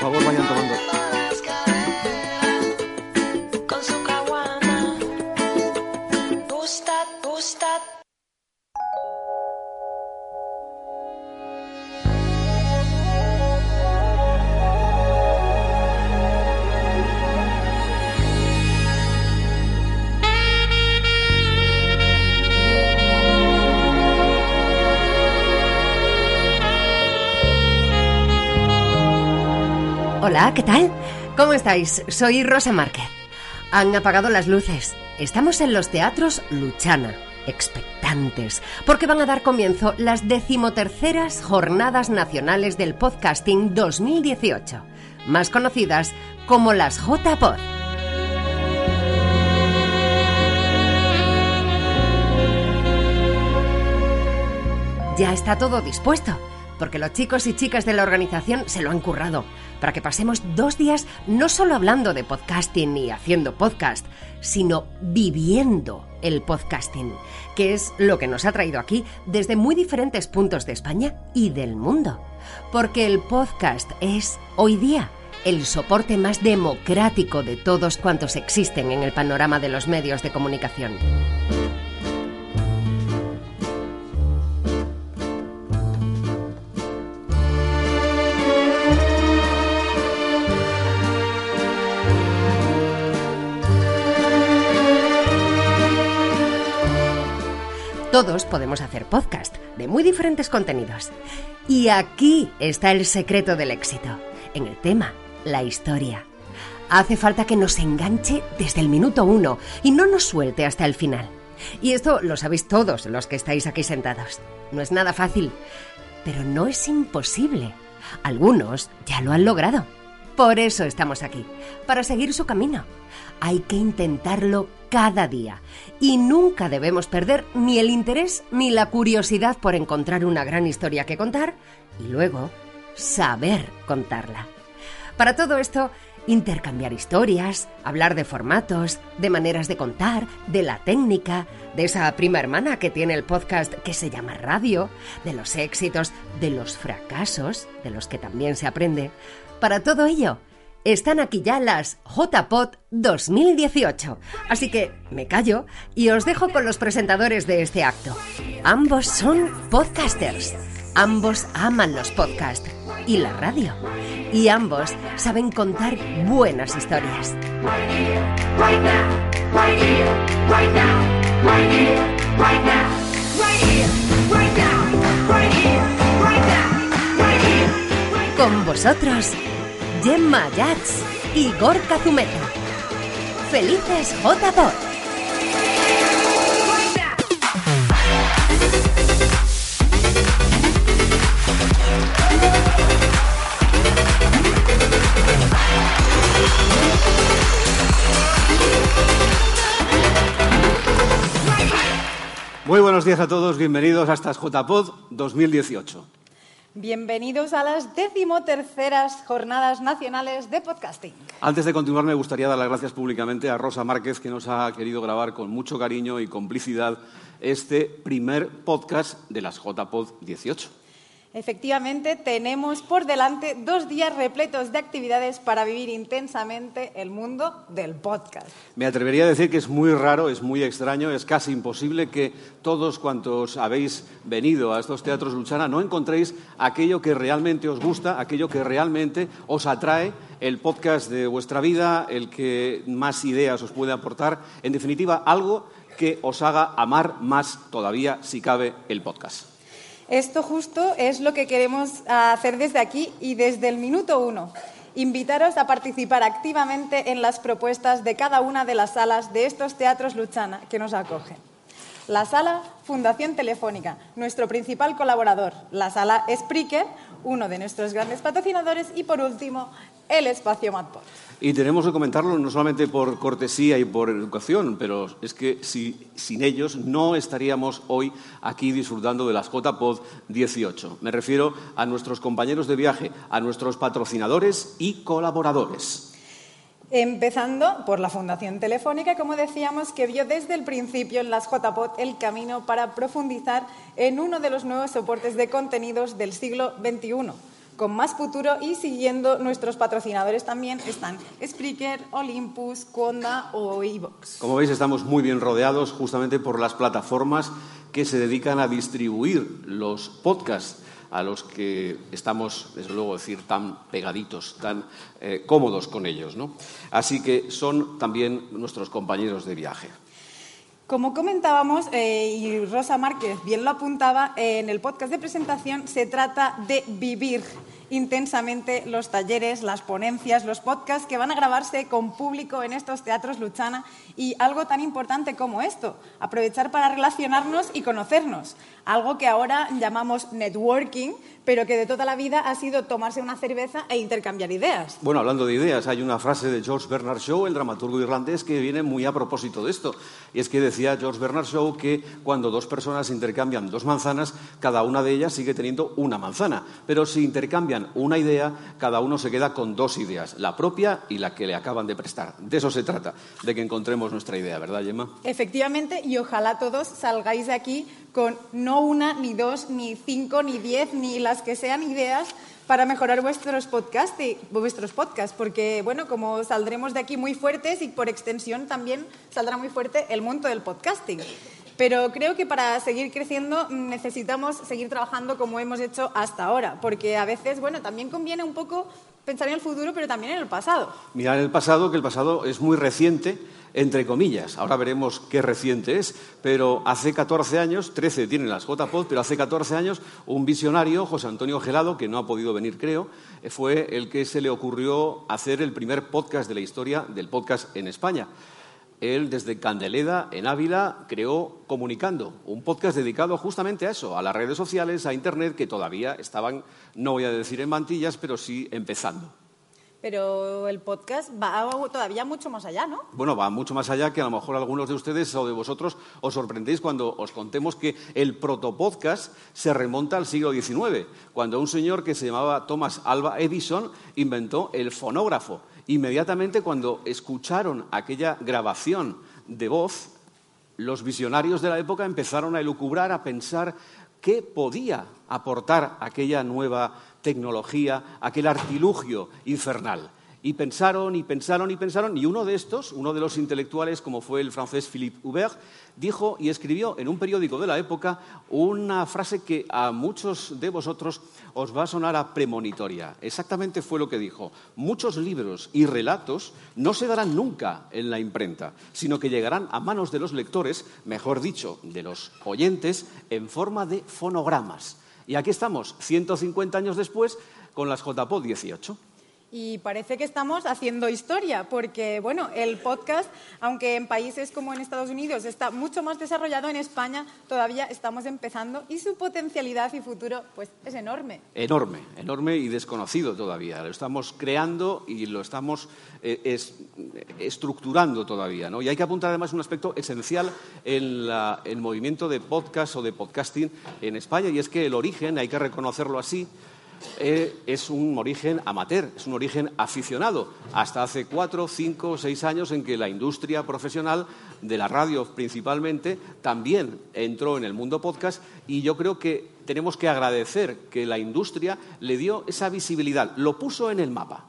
favor, vayan tomando. Hola, ¿qué tal? ¿Cómo estáis? Soy Rosa Márquez. Han apagado las luces. Estamos en los teatros Luchana, expectantes, porque van a dar comienzo las decimoterceras Jornadas Nacionales del Podcasting 2018, más conocidas como las JPod. Ya está todo dispuesto, porque los chicos y chicas de la organización se lo han currado, para que pasemos dos días no solo hablando de podcasting y haciendo podcast, sino viviendo el podcasting, que es lo que nos ha traído aquí desde muy diferentes puntos de España y del mundo. Porque el podcast es, hoy día, el soporte más democrático de todos cuantos existen en el panorama de los medios de comunicación. Todos podemos hacer podcast de muy diferentes contenidos. Y aquí está el secreto del éxito, en el tema, la historia. Hace falta que nos enganche desde el minuto uno y no nos suelte hasta el final. Y esto lo sabéis todos los que estáis aquí sentados. No es nada fácil, pero no es imposible. Algunos ya lo han logrado. Por eso estamos aquí, para seguir su camino. Hay que intentarlo cada día y nunca debemos perder ni el interés ni la curiosidad por encontrar una gran historia que contar y luego saber contarla. Para todo esto, intercambiar historias, hablar de formatos, de maneras de contar, de la técnica, de esa prima hermana que tiene el podcast que se llama Radio, de los éxitos, de los fracasos, de los que también se aprende. Para todo ello, están aquí ya las JPod 2018. Así que me callo y os dejo con los presentadores de este acto. Ambos son podcasters. Ambos aman los podcasts y la radio. Y ambos saben contar buenas historias. Con vosotros, Gemma Yats y Gorka Zumeta. ¡Felices JPod! Muy buenos días a todos, bienvenidos a estas JPod 2018. Bienvenidos a las decimoterceras Jornadas Nacionales de Podcasting. Antes de continuar, me gustaría dar las gracias públicamente a Rosa Márquez, que nos ha querido grabar con mucho cariño y complicidad este primer podcast de las JPod 18. Efectivamente, tenemos por delante dos días repletos de actividades para vivir intensamente el mundo del podcast. Me atrevería a decir que es muy raro, es muy extraño, es casi imposible que todos cuantos habéis venido a estos teatros Luchana no encontréis aquello que realmente os gusta, aquello que realmente os atrae, el podcast de vuestra vida, el que más ideas os puede aportar, en definitiva, algo que os haga amar más todavía, si cabe, el podcast. Esto justo es lo que queremos hacer desde aquí y desde el minuto uno. Invitaros a participar activamente en las propuestas de cada una de las salas de estos teatros Luchana que nos acogen. La sala Fundación Telefónica, nuestro principal colaborador. La sala Spreaker, uno de nuestros grandes patrocinadores. Y por último, el espacio Matpod. Y tenemos que comentarlo no solamente por cortesía y por educación, pero es que si, sin ellos no estaríamos hoy aquí disfrutando de las JPod 18. Me refiero a nuestros compañeros de viaje, a nuestros patrocinadores y colaboradores. Empezando por la Fundación Telefónica, como decíamos, que vio desde el principio en las JPod el camino para profundizar en uno de los nuevos soportes de contenidos del siglo XXI con más futuro y siguiendo nuestros patrocinadores también están Spreaker, Olympus, Conda o Evox. Como veis, estamos muy bien rodeados justamente por las plataformas que se dedican a distribuir los podcasts a los que estamos, desde luego, decir, tan pegaditos, tan eh, cómodos con ellos. ¿no? Así que son también nuestros compañeros de viaje. Como comentábamos, eh, y Rosa Márquez bien lo apuntaba, en el podcast de presentación se trata de vivir intensamente los talleres, las ponencias, los podcasts que van a grabarse con público en estos teatros Luchana y algo tan importante como esto, aprovechar para relacionarnos y conocernos, algo que ahora llamamos networking, pero que de toda la vida ha sido tomarse una cerveza e intercambiar ideas. Bueno, hablando de ideas, hay una frase de George Bernard Shaw, el dramaturgo irlandés, que viene muy a propósito de esto. Y es que decía George Bernard Shaw que cuando dos personas intercambian dos manzanas, cada una de ellas sigue teniendo una manzana. Pero si intercambian una idea, cada uno se queda con dos ideas, la propia y la que le acaban de prestar. De eso se trata, de que encontremos nuestra idea, ¿verdad, Gemma? Efectivamente, y ojalá todos salgáis de aquí con no una, ni dos, ni cinco, ni diez, ni las que sean ideas para mejorar vuestros podcasts, vuestros podcasts, porque bueno, como saldremos de aquí muy fuertes y por extensión también saldrá muy fuerte el mundo del podcasting. Pero creo que para seguir creciendo necesitamos seguir trabajando como hemos hecho hasta ahora, porque a veces, bueno, también conviene un poco pensar en el futuro, pero también en el pasado. Mirar el pasado, que el pasado es muy reciente, entre comillas. Ahora veremos qué reciente es, pero hace 14 años, 13 tienen las JPod, pero hace 14 años un visionario, José Antonio Gelado, que no ha podido venir, creo, fue el que se le ocurrió hacer el primer podcast de la historia del podcast en España. Él, desde Candeleda, en Ávila, creó Comunicando, un podcast dedicado justamente a eso, a las redes sociales, a Internet, que todavía estaban, no voy a decir en mantillas, pero sí empezando. Pero el podcast va todavía mucho más allá, ¿no? Bueno, va mucho más allá que a lo mejor algunos de ustedes o de vosotros os sorprendéis cuando os contemos que el protopodcast se remonta al siglo XIX, cuando un señor que se llamaba Thomas Alva Edison inventó el fonógrafo. Inmediatamente cuando escucharon aquella grabación de voz, los visionarios de la época empezaron a elucubrar, a pensar qué podía aportar aquella nueva tecnología, aquel artilugio infernal. Y pensaron y pensaron y pensaron, y uno de estos, uno de los intelectuales, como fue el francés Philippe Hubert, dijo y escribió en un periódico de la época una frase que a muchos de vosotros os va a sonar a premonitoria. Exactamente fue lo que dijo. Muchos libros y relatos no se darán nunca en la imprenta, sino que llegarán a manos de los lectores, mejor dicho, de los oyentes, en forma de fonogramas. Y aquí estamos, 150 años después, con las JPO 18. Y parece que estamos haciendo historia, porque bueno, el podcast, aunque en países como en Estados Unidos está mucho más desarrollado, en España todavía estamos empezando y su potencialidad y futuro pues es enorme. Enorme, enorme y desconocido todavía. Lo estamos creando y lo estamos eh, es- estructurando todavía. ¿no? Y hay que apuntar además un aspecto esencial en la- el movimiento de podcast o de podcasting en España, y es que el origen, hay que reconocerlo así, eh, es un origen amateur, es un origen aficionado. Hasta hace cuatro, cinco, seis años en que la industria profesional de la radio principalmente también entró en el mundo podcast y yo creo que tenemos que agradecer que la industria le dio esa visibilidad, lo puso en el mapa.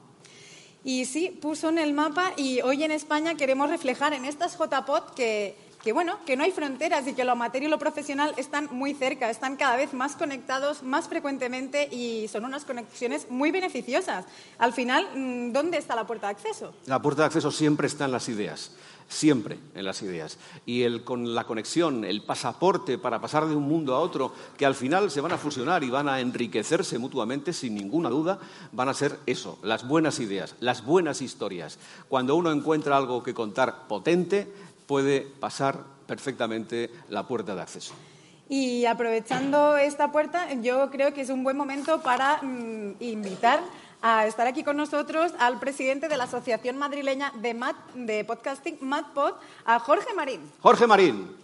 Y sí, puso en el mapa y hoy en España queremos reflejar en estas JPod que, que, bueno, que no hay fronteras y que lo amateur y lo profesional están muy cerca, están cada vez más conectados, más frecuentemente y son unas conexiones muy beneficiosas. Al final, mm, ¿dónde está la puerta de acceso? La puerta de acceso siempre está en las ideas, siempre en las ideas. Y el, con la conexión, el pasaporte para pasar de un mundo a otro, que al final se van a fusionar y van a enriquecerse mutuamente, sin ninguna duda, van a ser eso, las buenas ideas, las buenas historias. Cuando uno encuentra algo que contar potente, puede pasar perfectamente la puerta de acceso. Y aprovechando esta puerta, yo creo que es un buen momento para mm, invitar a estar aquí con nosotros al presidente de la Asociación Madrileña de, Mat- de Podcasting, MadPod, a Jorge Marín. Jorge Marín.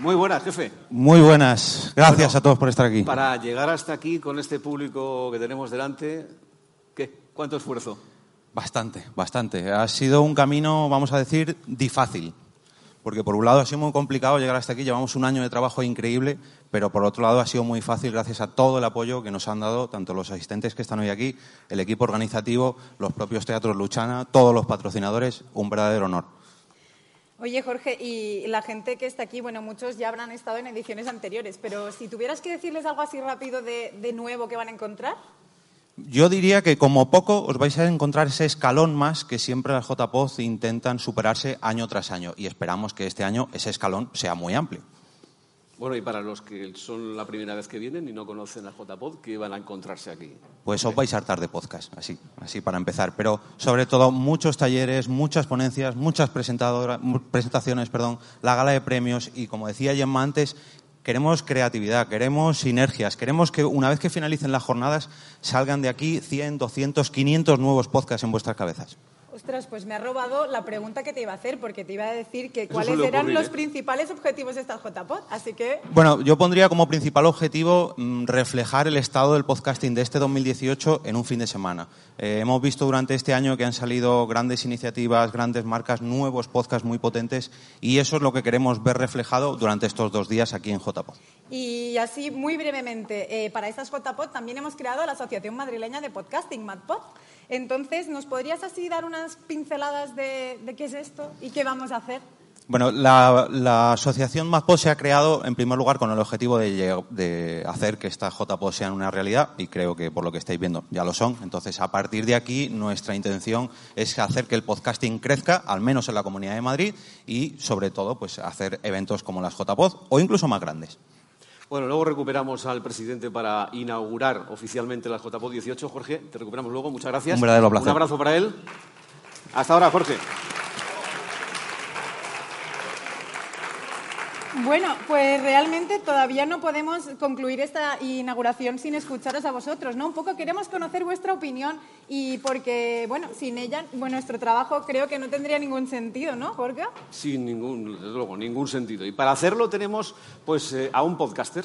Muy buenas, jefe. Muy buenas. Gracias a todos por estar aquí. Para llegar hasta aquí con este público que tenemos delante, ¿qué? ¿Cuánto esfuerzo? Bastante, bastante. Ha sido un camino, vamos a decir, difícil. Porque por un lado ha sido muy complicado llegar hasta aquí, llevamos un año de trabajo increíble, pero por otro lado ha sido muy fácil gracias a todo el apoyo que nos han dado tanto los asistentes que están hoy aquí, el equipo organizativo, los propios teatros Luchana, todos los patrocinadores, un verdadero honor. Oye, Jorge, y la gente que está aquí, bueno, muchos ya habrán estado en ediciones anteriores, pero si tuvieras que decirles algo así rápido de, de nuevo que van a encontrar. Yo diría que como poco os vais a encontrar ese escalón más que siempre las JPOZ intentan superarse año tras año y esperamos que este año ese escalón sea muy amplio. Bueno, y para los que son la primera vez que vienen y no conocen la JPod, ¿qué van a encontrarse aquí? Pues os vais a hartar de podcast, así, así para empezar. Pero sobre todo muchos talleres, muchas ponencias, muchas presentadoras, presentaciones, perdón, la gala de premios y como decía Gemma antes, queremos creatividad, queremos sinergias, queremos que una vez que finalicen las jornadas salgan de aquí 100, 200, 500 nuevos podcasts en vuestras cabezas. Ostras, pues me ha robado la pregunta que te iba a hacer, porque te iba a decir que cuáles eran ocurrir, los ¿eh? principales objetivos de esta JPod. Así que Bueno, yo pondría como principal objetivo mm, reflejar el estado del podcasting de este 2018 en un fin de semana. Eh, hemos visto durante este año que han salido grandes iniciativas, grandes marcas, nuevos podcasts muy potentes y eso es lo que queremos ver reflejado durante estos dos días aquí en JPO. Y así, muy brevemente, eh, para estas JPod también hemos creado la Asociación Madrileña de Podcasting, MadPod. Entonces, ¿nos podrías así dar unas pinceladas de, qué es esto y qué vamos a hacer? Bueno, la, asociación MAPO se ha creado en primer lugar con el objetivo de, hacer que estas JPO sean una realidad y creo que por lo que estáis viendo ya lo son. Entonces, a partir de aquí, nuestra intención es hacer que el podcasting crezca, al menos en la Comunidad de Madrid, y sobre todo, pues hacer eventos como las JPod o incluso más grandes. Bueno, luego recuperamos al presidente para inaugurar oficialmente las JPod 18. Jorge, te recuperamos luego. Muchas gracias. Un verdadero placer. Un abrazo para él. Hasta ahora, Jorge. Bueno, pues realmente todavía no podemos concluir esta inauguración sin escucharos a vosotros, ¿no? Un poco queremos conocer vuestra opinión y porque, bueno, sin ella, bueno, nuestro trabajo creo que no tendría ningún sentido, ¿no, Jorge? Sin ningún, desde luego, ningún sentido. Y para hacerlo tenemos pues eh, a un podcaster.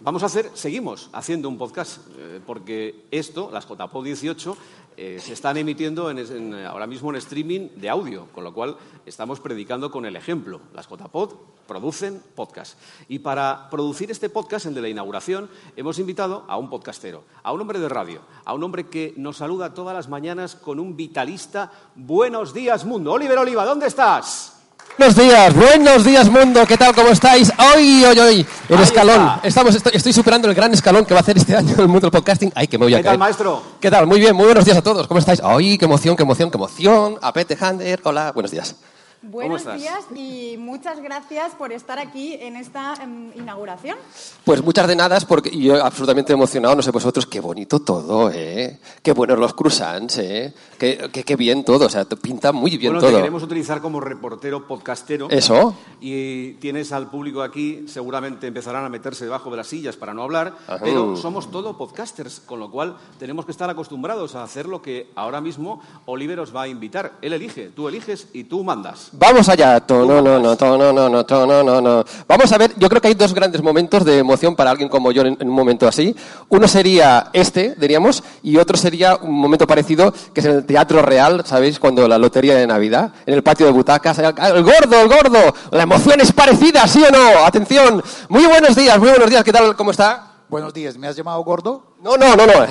Vamos a hacer, seguimos haciendo un podcast, eh, porque esto, las JPO 18, eh, se están emitiendo en, en- ahora mismo en streaming de audio, con lo cual estamos predicando con el ejemplo. Las JPod producen podcast. Y para producir este podcast, el de la inauguración, hemos invitado a un podcastero, a un hombre de radio, a un hombre que nos saluda todas las mañanas con un vitalista. Buenos días, mundo. Oliver Oliva, ¿dónde estás? Buenos días, buenos días mundo, ¿qué tal? ¿Cómo estáis? Hoy, hoy, hoy, el Ahí escalón. está. Estamos, estoy, estoy superando el gran escalón que va a hacer este año el mundo del podcasting. Ay, que me voy a ¿Qué tal, maestro? ¿Qué tal? Muy bien, muy buenos días a todos. ¿Cómo estáis? Ay, qué emoción, qué emoción, qué emoción. A Pete Hander, hola, buenos días. Buenos días y muchas gracias por estar aquí en esta em, inauguración. Pues muchas de nada, porque yo absolutamente emocionado, no sé vosotros, qué bonito todo, ¿eh? Qué buenos los croissants, ¿eh? Qué, qué, qué bien todo, o sea, te pinta muy bien bueno, te todo. queremos utilizar como reportero podcastero. Eso. Y tienes al público aquí, seguramente empezarán a meterse debajo de las sillas para no hablar, Ajá. pero somos todo podcasters, con lo cual tenemos que estar acostumbrados a hacer lo que ahora mismo Oliver os va a invitar. Él elige, tú eliges y tú mandas. Vamos allá, no, no, no, no, no, no, no, no, no. Vamos a ver, yo creo que hay dos grandes momentos de emoción para alguien como yo en, en un momento así. Uno sería este, diríamos, y otro sería un momento parecido, que es en el Teatro Real, ¿sabéis? Cuando la lotería de Navidad, en el patio de butacas, el, el gordo, el gordo, la emoción es parecida, ¿sí o no? Atención, muy buenos días, muy buenos días, ¿qué tal? ¿Cómo está? Buenos días, ¿me has llamado gordo? No, no, no, no.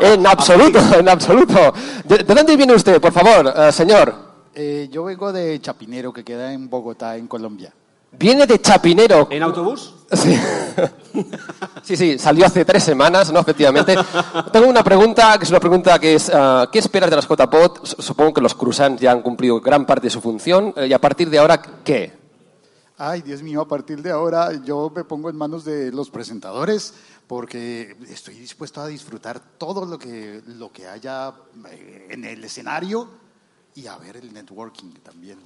en absoluto, en absoluto. ¿De, de dónde viene usted, por favor, eh, señor? Eh, yo vengo de Chapinero, que queda en Bogotá, en Colombia. Viene de Chapinero. ¿En autobús? Sí. sí, sí, salió hace tres semanas, ¿no? Efectivamente. Tengo una pregunta, que es una pregunta que es, ah, ¿qué esperas de las JPOT? Supongo que los croissants ya han cumplido gran parte de su función, eh, y a partir de ahora, ¿qué? Ay, Dios mío, a partir de ahora yo me pongo en manos de los presentadores porque estoy dispuesto a disfrutar todo lo que, lo que haya eh, en el escenario y a ver el networking también.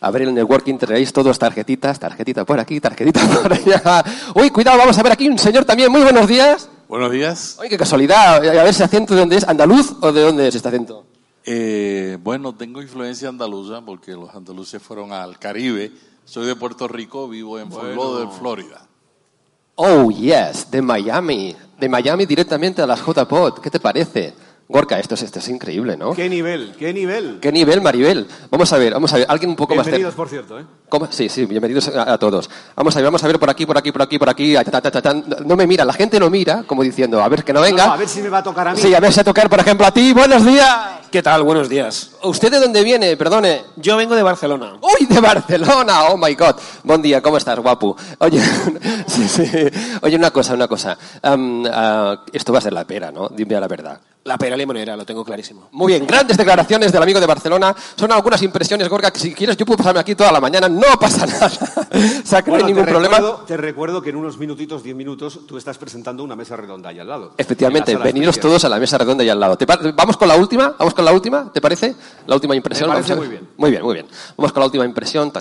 A ver, el networking traéis todos tarjetitas, tarjetita por aquí, tarjetita por allá. Uy, cuidado, vamos a ver aquí un señor también, muy buenos días. Buenos días. Uy, qué casualidad, a ver ese acento de dónde es, ¿andaluz o de dónde es este acento? Eh, bueno, tengo influencia andaluza porque los andaluces fueron al Caribe. Soy de Puerto Rico, vivo en Fort Lauderdale, Florida. Oh, yes, de Miami. De Miami directamente a las JPOT. ¿Qué te parece? Gorka, esto es, esto es increíble, ¿no? ¿Qué nivel? ¿Qué nivel? ¿Qué nivel, Maribel? Vamos a ver, vamos a ver. Alguien un poco más... Bienvenidos, por cierto. ¿eh? ¿Cómo? Sí, sí, bienvenidos a, a todos. Vamos a ver, vamos a ver por aquí, por aquí, por aquí, por aquí. Ta, ta, ta, ta. No me mira, la gente no mira, como diciendo, a ver que no venga. No, no, a ver si me va a tocar a mí. Sí, a ver si a tocar, por ejemplo, a ti. Buenos días. ¿Qué tal? Buenos días. ¿Usted de dónde viene? Perdone. Yo vengo de Barcelona. ¡Uy, de Barcelona! ¡Oh, my God! Buen día, ¿cómo estás, guapo? Oye, sí, sí. Oye, una cosa, una cosa. Am, ah, esto va a ser la pera, ¿no? Dime la verdad. La pera limonera, lo tengo clarísimo. Muy bien, grandes declaraciones del amigo de Barcelona. Son algunas impresiones, Gorka, que si quieres yo puedo pasarme aquí toda la mañana, no pasa nada. o sea, que no Bueno, hay ningún te problema. Recuerdo, te recuerdo que en unos minutitos, diez minutos, tú estás presentando una mesa redonda ahí al lado. Efectivamente, la veniros todos a la mesa redonda y al lado. ¿Te ¿Vamos con la última? ¿Vamos con la última, ¿te parece? La última impresión. Muy bien. Muy bien, muy bien. Vamos con la última impresión.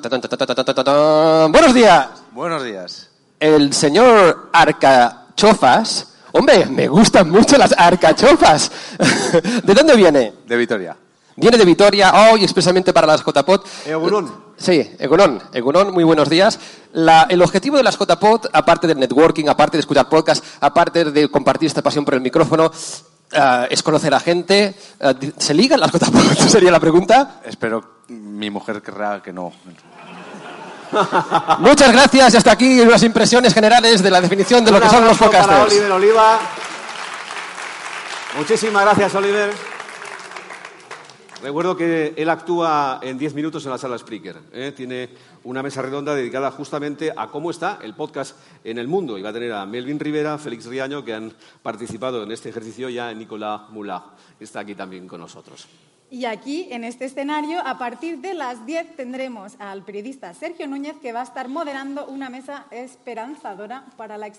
Buenos días. Buenos días. El señor Arcachofas. Hombre, me gustan mucho las arcachofas. ¿De dónde viene? De Vitoria. Viene de Vitoria hoy, expresamente para las JPOT. Egunon. Sí, Egunon. Egunon, muy buenos días. El objetivo de las JPOT, aparte del networking, aparte de escuchar podcasts, aparte de compartir esta pasión por el micrófono, ah, es conocer a gente. Di- ¿Se ligan las JPOT? Sería la pregunta. Espero mi mujer querrá que no. Muchas gracias y hasta aquí unas impresiones generales de la definición de lo que son los podcasters. Oliver Oliva. Muchísimas gracias, Oliver. Recuerdo que él actúa en 10 minutos en la sala Spreaker. ¿eh? Tiene una mesa redonda dedicada justamente a cómo está el podcast en el mundo. Y va a tener a Melvin Rivera, Félix Riaño, que han participado en este ejercicio, ya Nicolás Moulin, que está aquí también con nosotros. Y aquí, en este escenario, a partir de las 10 tendremos al periodista Sergio Núñez que va a estar moderando una mesa esperanzadora para la,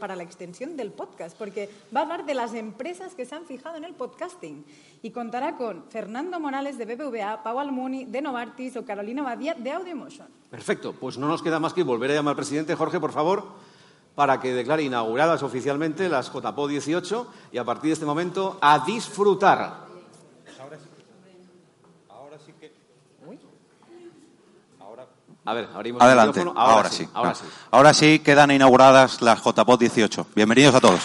para la extensión del podcast, porque va a hablar de las empresas que se han fijado en el podcasting y contará con Fernando Morales de BBVA, Pau Almuni de Novartis o Carolina Badía de Audiomotion. Perfecto, pues no nos queda más que volver a llamar al presidente Jorge, por favor, para que declare inauguradas oficialmente las JPO 18 y a partir de este momento a disfrutar. A ver, abrimos el Adelante, micrófono. ahora, sí. Ahora sí. Ahora sí quedan inauguradas las JPOT 18. Bienvenidos a todos.